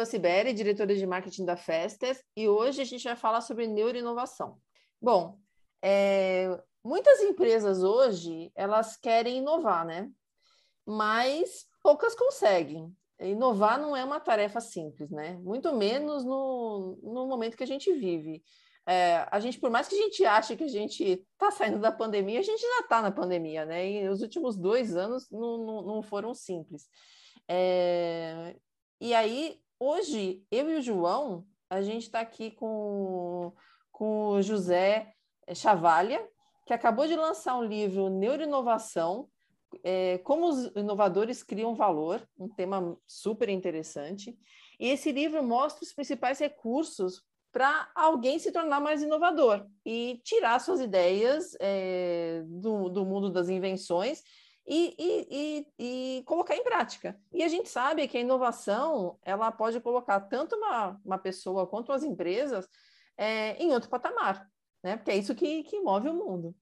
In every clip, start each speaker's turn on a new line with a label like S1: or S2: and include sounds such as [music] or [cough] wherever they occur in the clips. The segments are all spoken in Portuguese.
S1: Sou a Sibeli, diretora de marketing da Festes, e hoje a gente vai falar sobre neuroinovação. Bom, é, muitas empresas hoje, elas querem inovar, né? Mas poucas conseguem. Inovar não é uma tarefa simples, né? Muito menos no, no momento que a gente vive. É, a gente, por mais que a gente ache que a gente está saindo da pandemia, a gente já está na pandemia, né? E os últimos dois anos não, não, não foram simples. É, e aí, hoje, eu e o João, a gente está aqui com, com o José Chavalha, que acabou de lançar um livro Neuroinovação, é, como os inovadores criam valor, um tema super interessante. E esse livro mostra os principais recursos para alguém se tornar mais inovador e tirar suas ideias é, do, do mundo das invenções e, e, e, e, colocar em prática. E a gente sabe que a inovação ela pode colocar tanto uma, uma pessoa quanto as empresas é, em outro patamar, né? Porque é isso que, que move o mundo.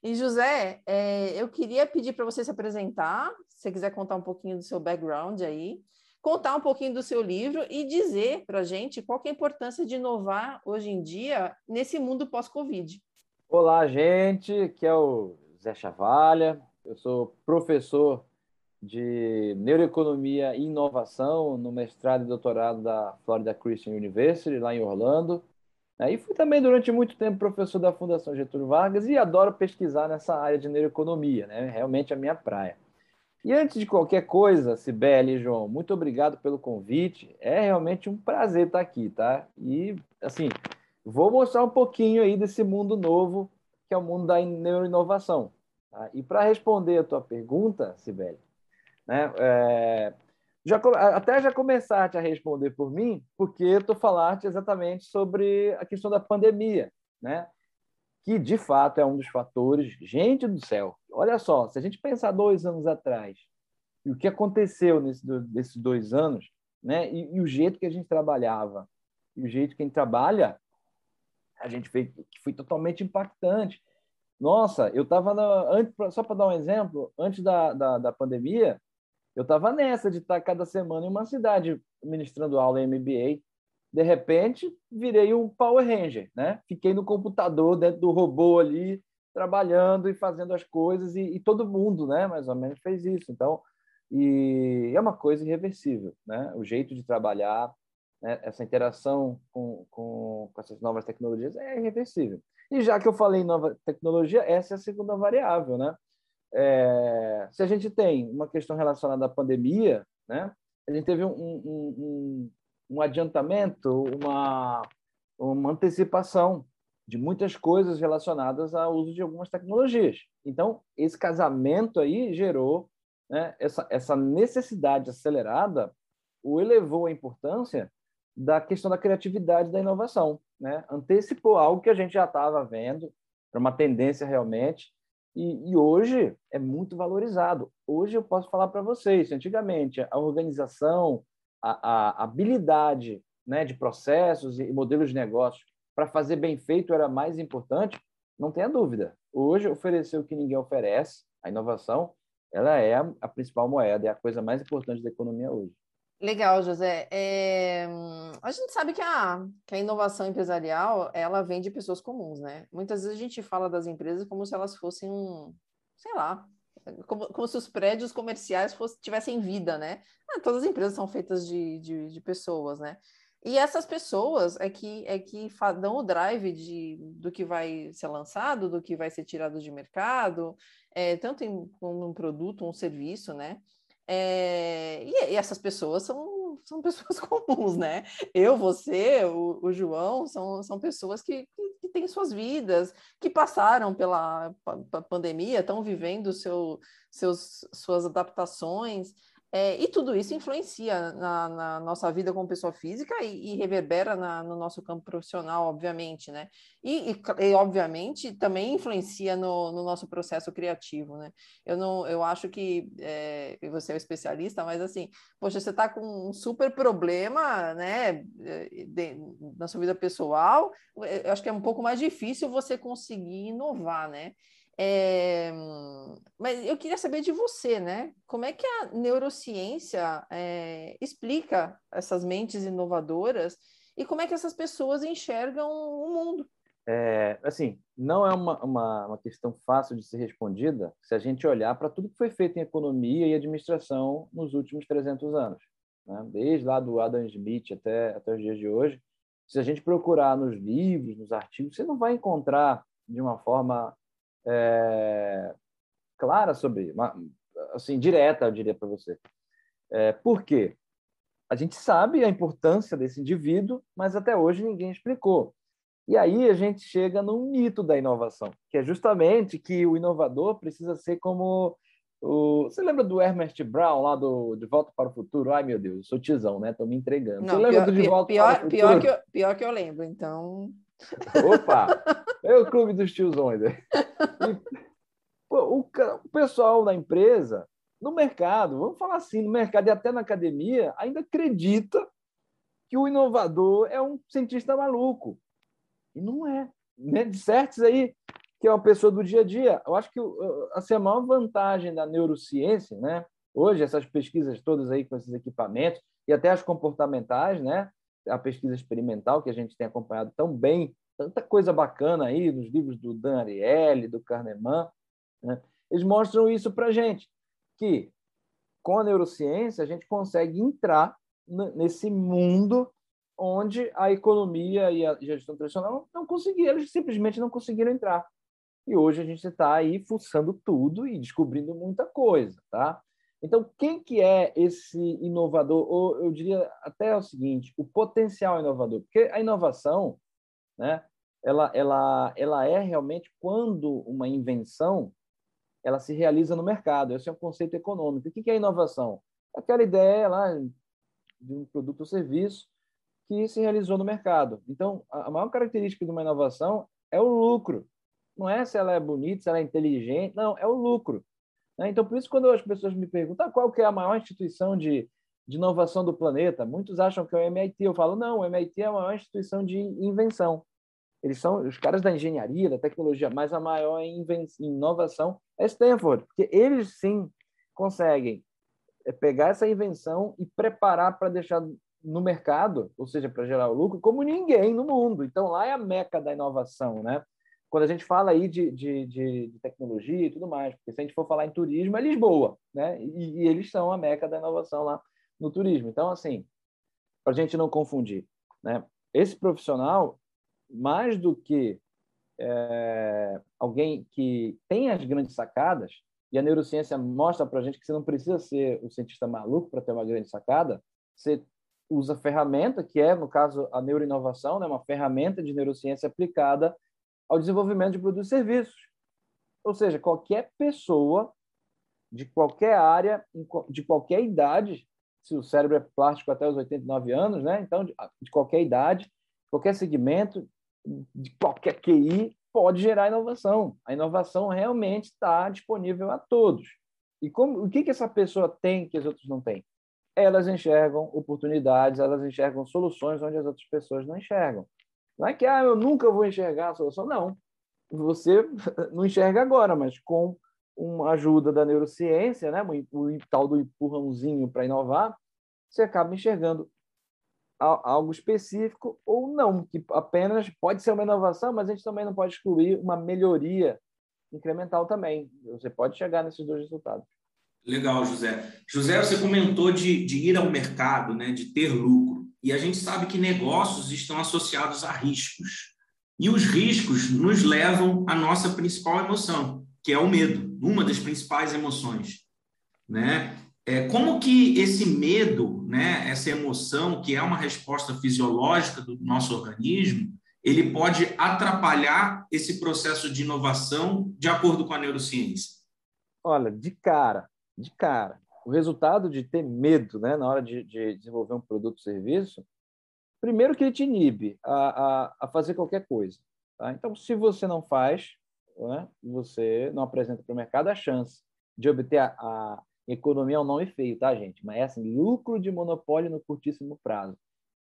S1: E José, é, eu queria pedir para você se apresentar, se você quiser contar um pouquinho do seu background aí, contar um pouquinho do seu livro e dizer para a gente qual é a importância de inovar hoje em dia nesse mundo pós-Covid.
S2: Olá, gente, que é o Zé Chavalha, eu sou professor de neuroeconomia e inovação no mestrado e doutorado da Florida Christian University, lá em Orlando. E fui também durante muito tempo professor da Fundação Getúlio Vargas e adoro pesquisar nessa área de neuroeconomia, né? realmente a minha praia. E antes de qualquer coisa, Sibeli e João, muito obrigado pelo convite. É realmente um prazer estar aqui, tá? E, assim, vou mostrar um pouquinho aí desse mundo novo, que é o mundo da neuroinovação. Tá? E para responder a tua pergunta, Sibeli, né, é, já, até já começaste a responder por mim, porque tu falaste exatamente sobre a questão da pandemia, né? que de fato é um dos fatores. Gente do céu, olha só, se a gente pensar dois anos atrás, e o que aconteceu nesse, nesses dois anos, né? E, e, o jeito que a gente trabalhava, e o jeito que a gente trabalha, a gente foi totalmente impactante. Nossa, eu estava só para dar um exemplo, antes da, da, da pandemia, eu estava nessa de estar cada semana em uma cidade ministrando aula em MBA. De repente, virei um Power Ranger, né? Fiquei no computador dentro do robô ali, trabalhando e fazendo as coisas e, e todo mundo, né? Mais ou menos fez isso. Então, e é uma coisa irreversível, né? O jeito de trabalhar, né? essa interação com, com, com essas novas tecnologias é irreversível. E já que eu falei em nova tecnologia, essa é a segunda variável, né? É, se a gente tem uma questão relacionada à pandemia, né? A gente teve um, um, um, um adiantamento, uma, uma antecipação de muitas coisas relacionadas ao uso de algumas tecnologias. Então, esse casamento aí gerou né, essa, essa necessidade acelerada, o elevou a importância da questão da criatividade da inovação, né? Antecipou algo que a gente já estava vendo, para uma tendência realmente, e, e, hoje é muito valorizado. Hoje eu posso falar para vocês, antigamente a organização, a, a habilidade né, de processos e modelos de negócio para fazer bem feito era mais importante, não tenha dúvida. Hoje oferecer o que ninguém oferece, a inovação, ela é a principal moeda, é a coisa mais importante da economia hoje.
S1: Legal, José. É, a gente sabe que a, que a inovação empresarial, ela vem de pessoas comuns, né? Muitas vezes a gente fala das empresas como se elas fossem um, sei lá, como, como se os prédios comerciais fosse, tivessem vida, né? Ah, todas as empresas são feitas de, de, de, pessoas, né? E essas pessoas é que, é que dão o drive de, do que vai ser lançado, do que vai ser tirado de mercado, é, tanto em um produto, um serviço, né? É, e, e, essas pessoas são, são pessoas [laughs] comuns, né? Eu, você, o, o João, são, são pessoas que, que, que, têm suas vidas, que passaram pela pandemia, estão vivendo seu, seus, suas adaptações. É, e tudo isso influencia na, na, nossa vida como pessoa física e, e reverbera na, no nosso campo profissional, obviamente, né? E, e, e obviamente, também influencia no, no, nosso processo criativo, né? Eu, não, eu acho que, é, você é um especialista, mas assim, poxa, você está com um super problema, né, de, na sua vida pessoal, eu acho que é um pouco mais difícil você conseguir inovar, né? É, mas eu queria saber de você, né? Como é que a neurociência é, explica essas mentes inovadoras e como é que essas pessoas enxergam o mundo?
S2: É, assim, não é uma, uma, uma, questão fácil de ser respondida se a gente olhar para tudo que foi feito em economia e administração nos últimos 300 anos. Né? Desde lá do Adam Smith até, até os dias de hoje. Se a gente procurar nos livros, nos artigos, você não vai encontrar de uma forma é, clara sobre, assim, direta, eu diria para você. É, por quê? A gente sabe a importância desse indivíduo, mas até hoje ninguém explicou. E aí a gente chega no mito da inovação, que é justamente que o inovador precisa ser como o... Você lembra do Ernest Brown lá do De Volta para o Futuro? Ai, meu Deus, eu sou tizão, né? Estou me entregando.
S1: Não, Você lembra pior, do De Volta pior, para o Futuro? Pior que, eu, pior que eu lembro, então...
S2: Opa! É o clube dos tiozões. pô, o, o pessoal da empresa, no mercado, vamos falar assim, no mercado e até na academia, ainda acredita que o inovador é um cientista maluco. E não é. Né? De certos aí, que é uma pessoa do dia a dia. Eu acho que assim, a maior vantagem da neurociência, né? hoje, essas pesquisas todas aí com esses equipamentos, e até as comportamentais, né? A pesquisa experimental que a gente tem acompanhado tão bem, tanta coisa bacana aí nos livros do Dan Ariely, do Kahneman, né? eles mostram isso para a gente, que com a neurociência a gente consegue entrar nesse mundo onde a economia e a gestão tradicional não conseguiram, eles simplesmente não conseguiram entrar. E hoje a gente está aí fuçando tudo e descobrindo muita coisa, tá? Então, quem que é esse inovador? Ou eu diria até o seguinte, o potencial inovador. Porque a inovação, né, ela, ela, ela é realmente quando uma invenção ela se realiza no mercado. Esse é um conceito econômico. O que é inovação? Aquela ideia lá de um produto ou serviço que se realizou no mercado. Então, a maior característica de uma inovação é o lucro. Não é se ela é bonita, se ela é inteligente, não, é o lucro. Né? Então, por isso, quando as pessoas me perguntam ah, qual que é a maior instituição de, de inovação do planeta, muitos acham que é o MIT. Eu falo, não, o MIT é a maior instituição de invenção. Eles são os caras da engenharia, da tecnologia, mas a maior inovação é Stanford, porque eles sim conseguem é, pegar essa invenção e preparar para deixar no mercado, ou seja, para gerar lucro, como ninguém no mundo. Então, lá é a meca da inovação, né? Quando a gente fala aí de, de, de, de, tecnologia e tudo mais, porque se a gente for falar em turismo, é Lisboa, né? E, e eles são a meca da inovação lá no turismo. Então, assim, para a gente não confundir, né? Esse profissional, mais do que é, alguém que tem as grandes sacadas, e a neurociência mostra para a gente que você não precisa ser um cientista maluco para ter uma grande sacada, você usa ferramenta, que é, no caso, a neuroinovação, né? uma ferramenta de neurociência aplicada ao desenvolvimento de produtos e serviços. Ou seja, qualquer pessoa de qualquer área, de qualquer idade, se o cérebro é plástico até os 89 anos, né? Então, de, qualquer idade, qualquer segmento, de qualquer QI, pode gerar inovação. A inovação realmente está disponível a todos. E como, o que, que essa pessoa tem que as outras não têm? Elas enxergam oportunidades, elas enxergam soluções onde as outras pessoas não enxergam. Não é que ah, eu nunca vou enxergar a solução, não. Você [laughs] não enxerga agora, mas com uma ajuda da neurociência, né, o, tal do empurrãozinho para inovar, você acaba enxergando algo específico ou não, que apenas pode ser uma inovação, mas a gente também não pode excluir uma melhoria incremental também. Você pode chegar nesses dois resultados.
S3: Legal, José. José, você comentou de, de ir ao mercado, né, de ter lucro. E a gente sabe que negócios estão associados a riscos. E os riscos nos levam à nossa principal emoção, que é o medo, uma das principais emoções. Né? É, como que esse medo, né, essa emoção, que é uma resposta fisiológica do nosso organismo, ele pode atrapalhar esse processo de inovação de acordo com a neurociência?
S2: Olha, de cara, de cara, o resultado de ter medo né, na hora de, de desenvolver um produto ou serviço, primeiro que ele te inibe a, a, a fazer qualquer coisa. Tá? Então, se você não faz, né, você não apresenta para o mercado a chance de obter a, a economia é um nome feio, tá, gente? Mas é assim, lucro de monopólio no curtíssimo prazo.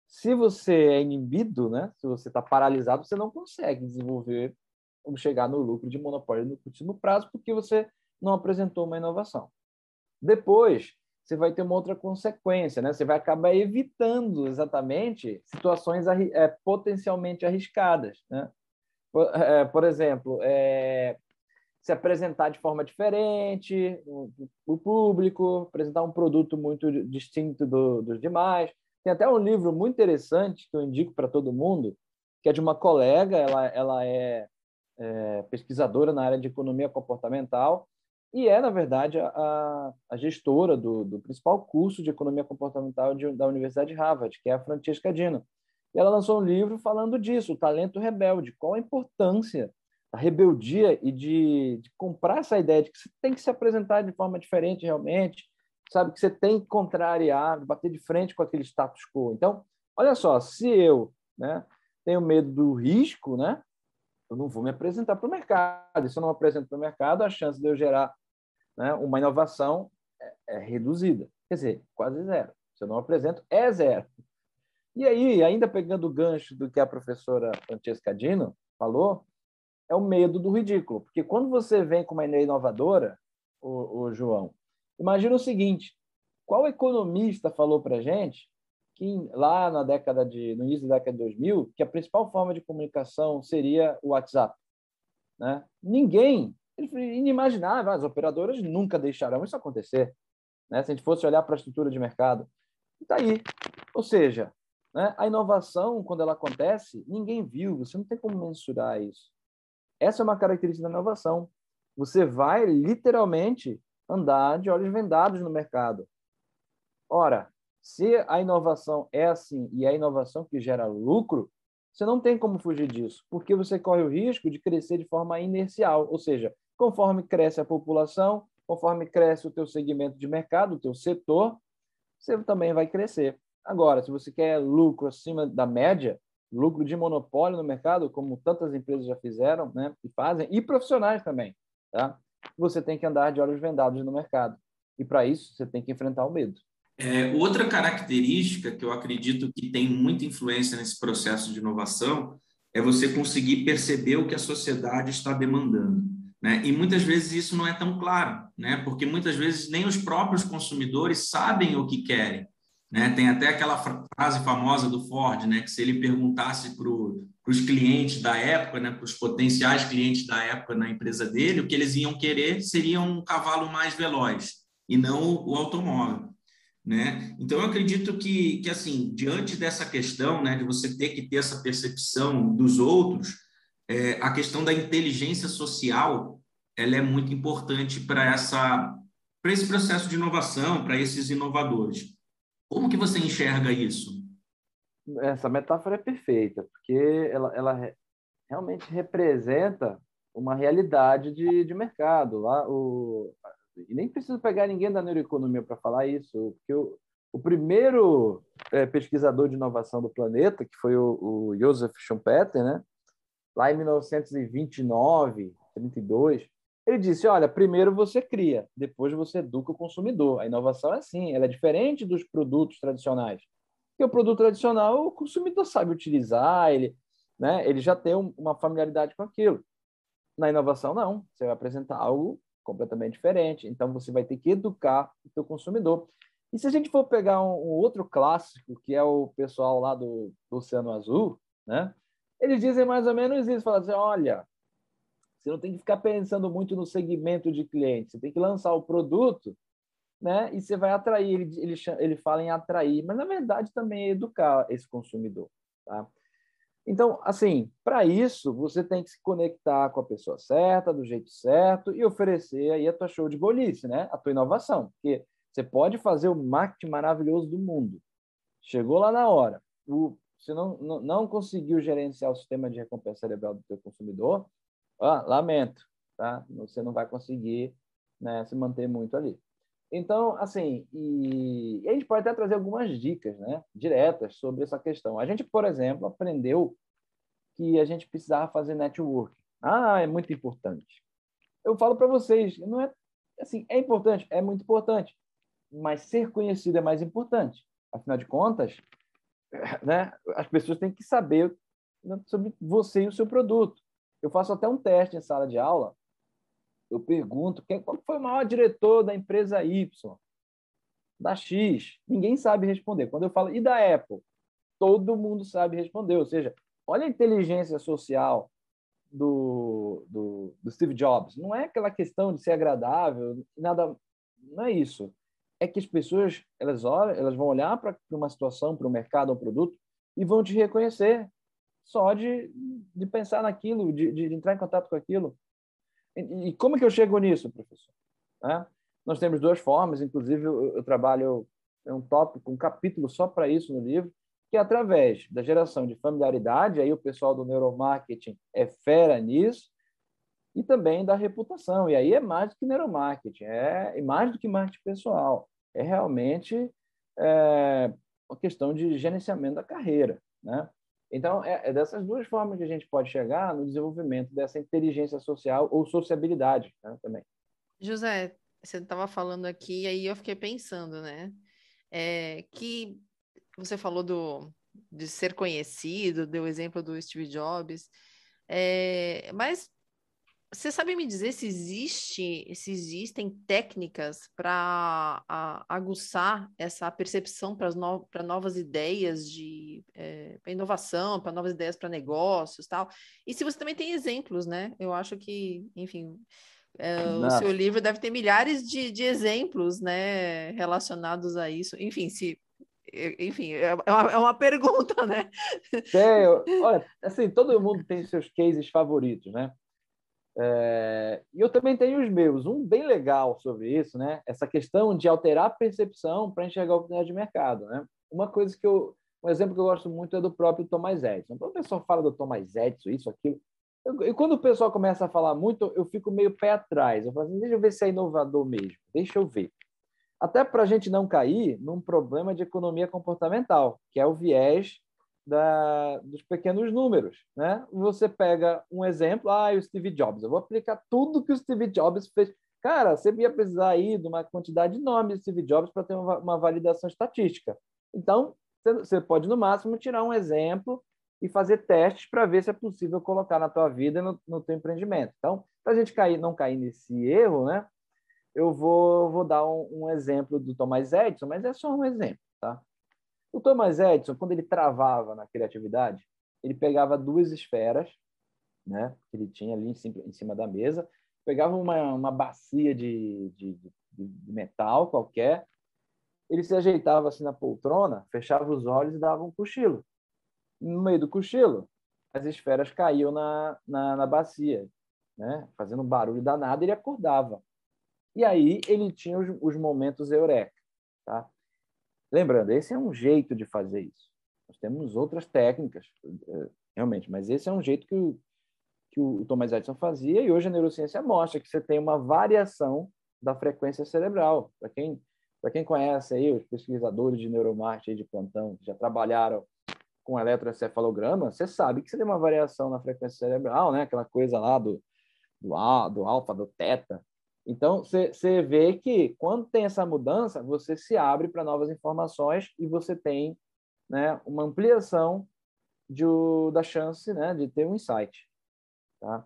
S2: Se você é inibido, né, se você está paralisado, você não consegue desenvolver ou chegar no lucro de monopólio no curtíssimo prazo porque você não apresentou uma inovação. Depois, você vai ter uma outra consequência, né? Você vai acabar evitando exatamente situações é, potencialmente arriscadas, né? Por, é, por exemplo, é, se apresentar de forma diferente o público, apresentar um produto muito distinto do, dos demais. Tem até um livro muito interessante que eu indico para todo mundo, que é de uma colega, ela, ela é, é pesquisadora na área de economia comportamental e é, na verdade, a, a gestora do, do, principal curso de economia comportamental de, da Universidade de Harvard, que é a Francesca Dino. E ela lançou um livro falando disso, o talento rebelde, qual a importância da rebeldia e de, de comprar essa ideia de que você tem que se apresentar de forma diferente realmente, sabe que você tem que contrariar, bater de frente com aquele status quo. Então, olha só, se eu né, tenho medo do risco, né, eu não vou me apresentar para o mercado. E se eu não me apresento para o mercado, a chance de eu gerar né, uma inovação é, é, reduzida. Quer dizer, quase zero. Se eu não apresento, é zero. E aí, ainda pegando o gancho do que a professora Francesca Dino falou, é o medo do ridículo. Porque quando você vem com uma ideia inovadora, o, o João, imagina o seguinte, qual economista falou para gente que lá na década de no início da década de 2000 que a principal forma de comunicação seria o WhatsApp, né? Ninguém inimaginável. As operadoras nunca deixarão isso acontecer. Né? Se a gente fosse olhar para a estrutura de mercado. Está aí. Ou seja, né? a inovação, quando ela acontece, ninguém viu. Você não tem como mensurar isso. Essa é uma característica da inovação. Você vai literalmente andar de olhos vendados no mercado. Ora, se a inovação é assim e é a inovação que gera lucro, você não tem como fugir disso, porque você corre o risco de crescer de forma inercial, ou seja, Conforme cresce a população, conforme cresce o teu segmento de mercado, o teu setor, você também vai crescer. Agora, se você quer lucro acima da média, lucro de monopólio no mercado, como tantas empresas já fizeram, né, e fazem, e profissionais também, tá? Você tem que andar de olhos vendados no mercado. E para isso, você tem que enfrentar o medo.
S3: É, outra característica que eu acredito que tem muita influência nesse processo de inovação é você conseguir perceber o que a sociedade está demandando. Né? E muitas vezes isso não é tão claro, né? porque muitas vezes nem os próprios consumidores sabem o que querem. Né? Tem até aquela frase famosa do Ford, né? que se ele perguntasse para os clientes da época, né? para os potenciais clientes da época na empresa dele, o que eles iam querer seria um cavalo mais veloz e não o automóvel. Né? Então, eu acredito que, que, assim, diante dessa questão né, de você ter que ter essa percepção dos outros, é, a questão da inteligência social ela é muito importante para essa para esse processo de inovação, para esses inovadores. Como que você enxerga isso?
S2: Essa metáfora é perfeita, porque ela, ela realmente representa uma realidade de, de mercado. Lá, o, e nem preciso pegar ninguém da neuroeconomia para falar isso, porque o, o primeiro é, pesquisador de inovação do planeta, que foi o, o Joseph Schumpeter, né? Lá em 1929, 32, ele disse: olha, primeiro você cria, depois você educa o consumidor. A inovação é assim, ela é diferente dos produtos tradicionais. Porque o produto tradicional o consumidor sabe utilizar, ele, né, ele já tem uma familiaridade com aquilo. Na inovação, não. Você vai apresentar algo completamente diferente. Então, você vai ter que educar o seu consumidor. E se a gente for pegar um, um outro clássico, que é o pessoal lá do, do Oceano Azul, né? Eles dizem mais ou menos isso, falam assim, olha, você não tem que ficar pensando muito no segmento de cliente, você tem que lançar o produto, né? E você vai atrair, ele, ele, ele fala em atrair, mas na verdade também é educar esse consumidor, tá? Então, assim, para isso, você tem que se conectar com a pessoa certa, do jeito certo, e oferecer aí a tua show de bolice, né? A tua inovação. Porque você pode fazer o marketing maravilhoso do mundo. Chegou lá na hora, o você não, não, não conseguiu gerenciar o sistema de recompensa cerebral do teu consumidor, ah, lamento, tá? Você não vai conseguir né, se manter muito ali. Então, assim, e, e, a gente pode até trazer algumas dicas, né, diretas sobre essa questão. A gente, por exemplo, aprendeu que a gente precisava fazer network. Ah, é muito importante. Eu falo para vocês, não é assim, é importante, é muito importante, mas ser conhecido é mais importante. Afinal de contas, [laughs] né, as pessoas têm que saber sobre você e o seu produto. Eu faço até um teste em sala de aula. Eu pergunto quem, qual foi o maior diretor da empresa Y, da X. Ninguém sabe responder. Quando eu falo, e da Apple? Todo mundo sabe responder. Ou seja, olha a inteligência social do, do, do Steve Jobs. Não é aquela questão de ser agradável, nada. Não é isso. É que as pessoas elas olham, elas vão olhar para uma situação, para o mercado, um produto e vão te reconhecer só de, de pensar naquilo, de, de entrar em contato com aquilo. E, e como que eu chego nisso, professor? É? Nós temos duas formas, inclusive eu, eu trabalho é um tópico, um capítulo só para isso no livro, que é através da geração de familiaridade, aí o pessoal do neuromarketing é fera nisso, e também da reputação. E aí é mais do que neuromarketing, é, é mais do que marketing pessoal. É realmente é, uma questão de gerenciamento da carreira. Né? Então, é, é, dessas duas formas que a gente pode chegar no desenvolvimento dessa inteligência social ou sociabilidade né, também.
S1: José, você estava falando aqui, e aí eu fiquei pensando, né? É, que você falou do, de ser conhecido, deu o exemplo do Steve Jobs, é, mas você sabe me dizer se existe, se existem técnicas para aguçar essa percepção para no, novas ideias de é, inovação, para novas ideias para negócios, tal? E se você também tem exemplos, né? Eu acho que, enfim, é, o seu livro deve ter milhares de, de exemplos, né, relacionados a isso. Enfim, se enfim, é, é uma, é uma [laughs] pergunta, né?
S2: Tem, olha, assim, todo mundo tem seus cases favoritos, né? É, e eu também tenho os meus. Um bem legal sobre isso, né? Essa questão de alterar a percepção para enxergar a oportunidade de mercado, né? Uma coisa que eu, um exemplo que eu gosto muito é do próprio Thomas Edison. Quando o pessoal fala do Thomas Edison, isso, aquilo, e quando o pessoal começa a falar muito, eu fico meio pé atrás. Eu falo assim, deixa eu ver se é inovador mesmo, deixa eu ver. Até para a gente não cair num problema de economia comportamental, que é o viés da, dos pequenos números. Né? Você pega um exemplo, ah, o Steve Jobs, eu vou aplicar tudo que o Steve Jobs fez. Cara, você ia precisar aí de uma quantidade enorme de Steve Jobs para ter uma, uma validação estatística. Então, você pode, no máximo, tirar um exemplo e fazer testes para ver se é possível colocar na tua vida no, no teu empreendimento. Então, para a gente cair, não cair nesse erro, né, eu vou, vou dar um, um exemplo do Thomas Edison, mas é só um exemplo. Tá? O Thomas Edison, quando ele travava na criatividade, ele pegava duas esferas, né, que ele tinha ali em cima da mesa, pegava uma, uma bacia de, de, de metal qualquer, ele se ajeitava assim na poltrona, fechava os olhos e dava um cochilo. No meio do cochilo, as esferas caíam na, na, na bacia, né? fazendo um barulho danado, ele acordava. E aí ele tinha os, os momentos eureka. Tá? Lembrando, esse é um jeito de fazer isso. Nós temos outras técnicas, eh, realmente, mas esse é um jeito que o, que o Thomas Edison fazia e hoje a neurociência mostra que você tem uma variação da frequência cerebral. Para quem, quem conhece aí os pesquisadores de neuromarketing de plantão, que já trabalharam com eletroencefalograma, você sabe que você tem uma variação na frequência cerebral, né? aquela coisa lá do, do, do alfa, do teta, então, você vê que quando tem essa mudança, você se abre para novas informações e você tem né, uma ampliação de, da chance né, de ter um insight. Tá?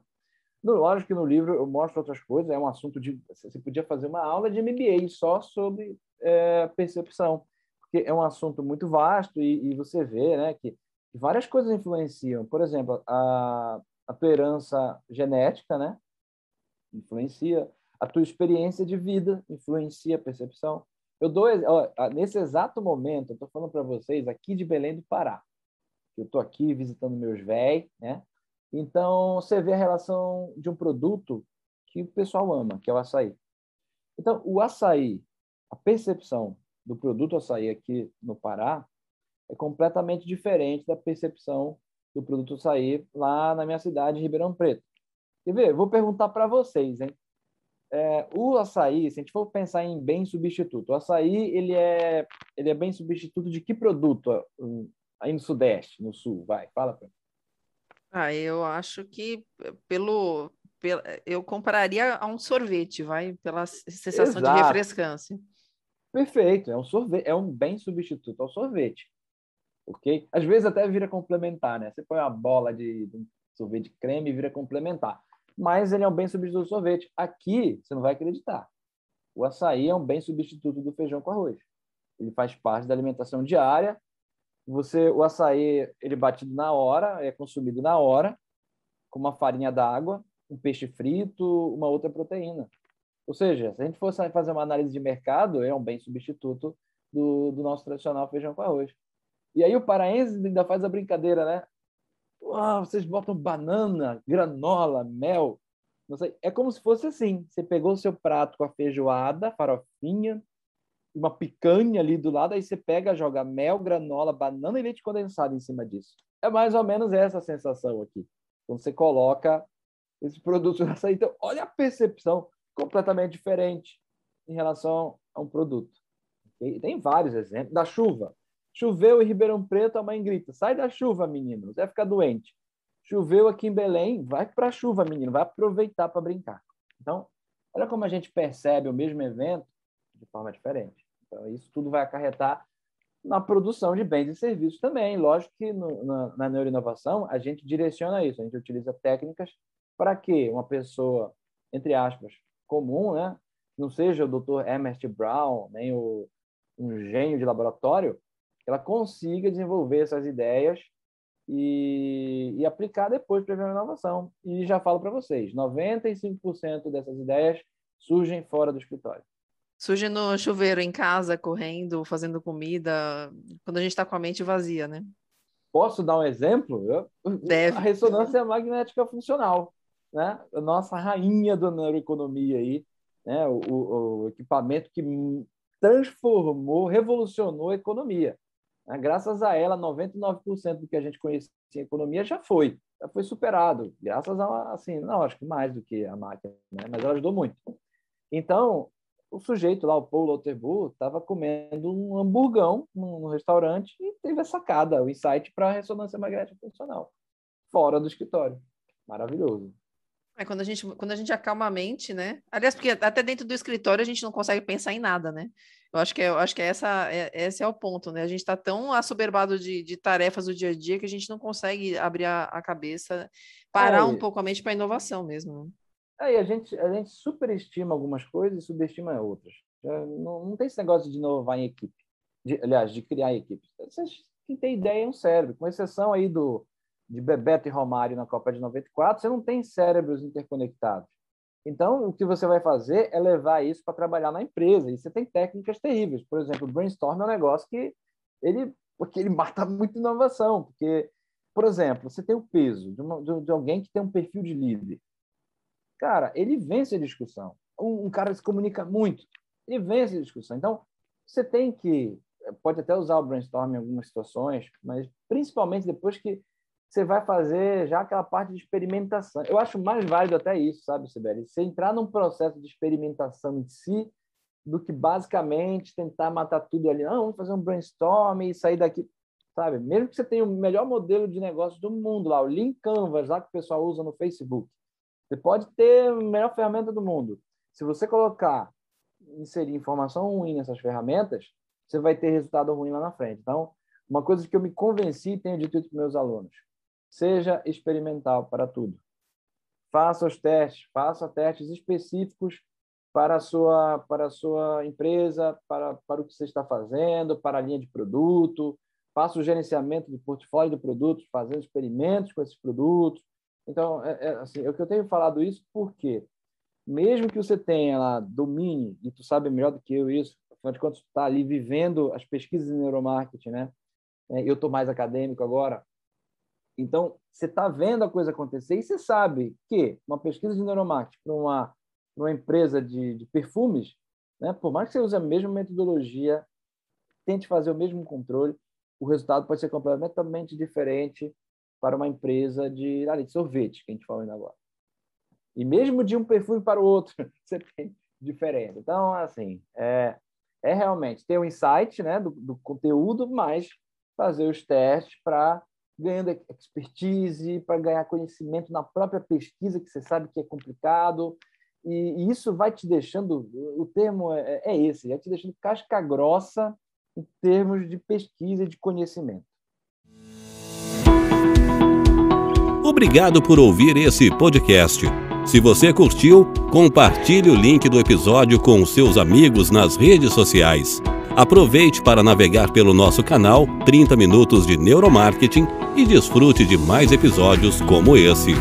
S2: No, lógico que no livro eu mostro outras coisas, é um assunto de. Você podia fazer uma aula de MBA só sobre é, percepção, porque é um assunto muito vasto e, e você vê né, que, várias coisas influenciam. Por exemplo, a, a tua herança genética né, influencia a tua experiência de vida influencia a percepção. Eu dou ó, nesse exato momento, eu estou falando para vocês aqui de Belém do Pará. Eu estou aqui visitando meus véis, né? Então você vê a relação de um produto que o pessoal ama, que é o açaí. Então o açaí, a percepção do produto açaí aqui no Pará é completamente diferente da percepção do produto açaí lá na minha cidade, Ribeirão Preto. Quer ver? Vou perguntar para vocês, hein? É, o açaí, se a gente for pensar em bem substituto, o açaí ele é, ele é bem substituto de que produto aí no Sudeste, no Sul? Vai, fala para
S1: Ah, eu acho que pelo, pelo, eu compararia a um sorvete, vai, pela sensação Exato. de refrescância.
S2: Perfeito, é um sorvete, é um bem substituto ao sorvete, ok? Às vezes até vira complementar, né? Você põe uma bola de, de sorvete creme e vira complementar mas ele é um bem substituto do sorvete. Aqui, você não vai acreditar. O açaí é um bem substituto do feijão com arroz. Ele faz parte da alimentação diária. Você, o açaí, ele é batido na hora, é consumido na hora, com uma farinha d'água, um peixe frito, uma outra proteína. Ou seja, se a gente fosse fazer uma análise de mercado, é um bem substituto do, do nosso tradicional feijão com arroz. E aí o paraense ainda faz a brincadeira, né? Uau, vocês botam banana, granola, mel. Não sei. É como se fosse assim. Você pegou o seu prato com a feijoada, farofinha, uma picanha ali do lado, aí você pega, joga mel, granola, banana e leite condensado em cima disso. É mais ou menos essa sensação aqui. Quando você coloca esses produtos nessa. Então, olha a percepção completamente diferente em relação a um produto. Tem vários exemplos. Da chuva. Choveu em Ribeirão Preto, a mãe grita: sai da chuva, menino, você vai ficar doente. Choveu aqui em Belém, vai para a chuva, menino, vai aproveitar para brincar. Então, olha como a gente percebe o mesmo evento de forma diferente. Então, isso tudo vai acarretar na produção de bens e serviços também. Lógico que no, na, na neuroinovação a gente direciona isso, a gente utiliza técnicas para que uma pessoa, entre aspas, comum, né, não seja o Dr. Emmett Brown, nem o, um gênio de laboratório, ela consiga desenvolver essas ideias e, e aplicar depois para a inovação. E já falo para vocês, 95% dessas ideias surgem fora do escritório.
S1: Surge no chuveiro, em casa, correndo, fazendo comida, quando a gente está com a mente vazia, né?
S2: Posso dar um exemplo? Deve. A ressonância magnética funcional, né? A nossa rainha da neuroeconomia aí, né? O, o, o equipamento que transformou, revolucionou a economia. Né? Graças a ela, 99% do que a gente conhecia em economia já foi, já foi superado, graças a, assim, não, acho que mais do que a máquina, né? mas ela ajudou muito. Então, o sujeito lá, o Paul Lauterbur, estava comendo um hamburgão no, restaurante e teve a sacada, o insight para a ressonância magnética funcional, fora do escritório. Maravilhoso.
S1: É quando a gente quando a gente acalma a mente, né? Aliás, porque até dentro do escritório a gente não consegue pensar em nada, né? Eu acho que é, eu acho que é essa é, esse é o ponto, né? A gente está tão assoberbado de, de tarefas do dia a dia que a gente não consegue abrir a, a cabeça, parar é, um pouco a mente para inovação mesmo. Né?
S2: É, a gente a gente superestima algumas coisas e subestima outras. Não, não tem esse negócio de inovar em equipe, de, aliás, de criar equipes. Quem tem ideia é um cérebro, com exceção aí do de Bebeto e Romário na Copa de 94, você não tem cérebros interconectados. Então, o que você vai fazer é levar isso para trabalhar na empresa. E você tem técnicas terríveis. Por exemplo, o brainstorm é um negócio que ele, porque ele [laughs] mata muito inovação. Porque, por exemplo, você tem o peso de, uma, de, de alguém que tem um perfil de líder. Cara, ele vence a discussão. Um, um cara se comunica muito, ele vence a discussão. Então, você tem que, pode até usar o brainstorm em algumas situações, mas principalmente depois que você vai fazer já aquela parte de experimentação. Eu acho mais válido até isso, sabe, Sibeli? Você entrar num processo de experimentação em si, do que basicamente tentar matar tudo ali. Não, vamos fazer um brainstorm e sair daqui, sabe? Mesmo que você tenha o melhor modelo de negócio do mundo lá, o Lean Canvas, lá que o pessoal usa no Facebook. Você pode ter a melhor ferramenta do mundo. Se você colocar, inserir informação ruim nessas ferramentas, você vai ter resultado ruim lá na frente. Então, uma coisa que eu me convenci e tenho dito para meus alunos, Seja experimental para tudo. Faça os testes, faça testes específicos para a sua, para a sua empresa, para, para o que você está fazendo, para a linha de produto. Faça o gerenciamento do portfólio do produto, fazendo experimentos com esses produtos. Então, é, é, assim, é o que eu tenho falado isso porque, mesmo que você tenha lá domine, e tu sabe melhor do que eu isso, afinal de contas, tu está ali vivendo as pesquisas em neuromarketing, né? É, eu estou mais acadêmico agora, então, você está vendo a coisa acontecer e você sabe que uma pesquisa de neuromarketing para uma, uma empresa de, de perfumes, né, por mais que você use a mesma metodologia, tente fazer o mesmo controle, o resultado pode ser completamente diferente para uma empresa de, de sorvete, que a gente falou ainda agora. E mesmo de um perfume para o outro, [laughs] você tem diferença. Então, assim, é, é realmente ter o um insight né, do, do conteúdo, mas fazer os testes para ganhando expertise, para ganhar conhecimento na própria pesquisa, que você sabe que é complicado, e, e isso vai te deixando, o termo é, é esse, vai te deixando casca grossa em termos de pesquisa e de conhecimento.
S4: Obrigado por ouvir esse podcast. Se você curtiu, compartilhe o link do episódio com seus amigos nas redes sociais. Aproveite para navegar pelo nosso canal 30 Minutos de Neuromarketing e desfrute de mais episódios como esse.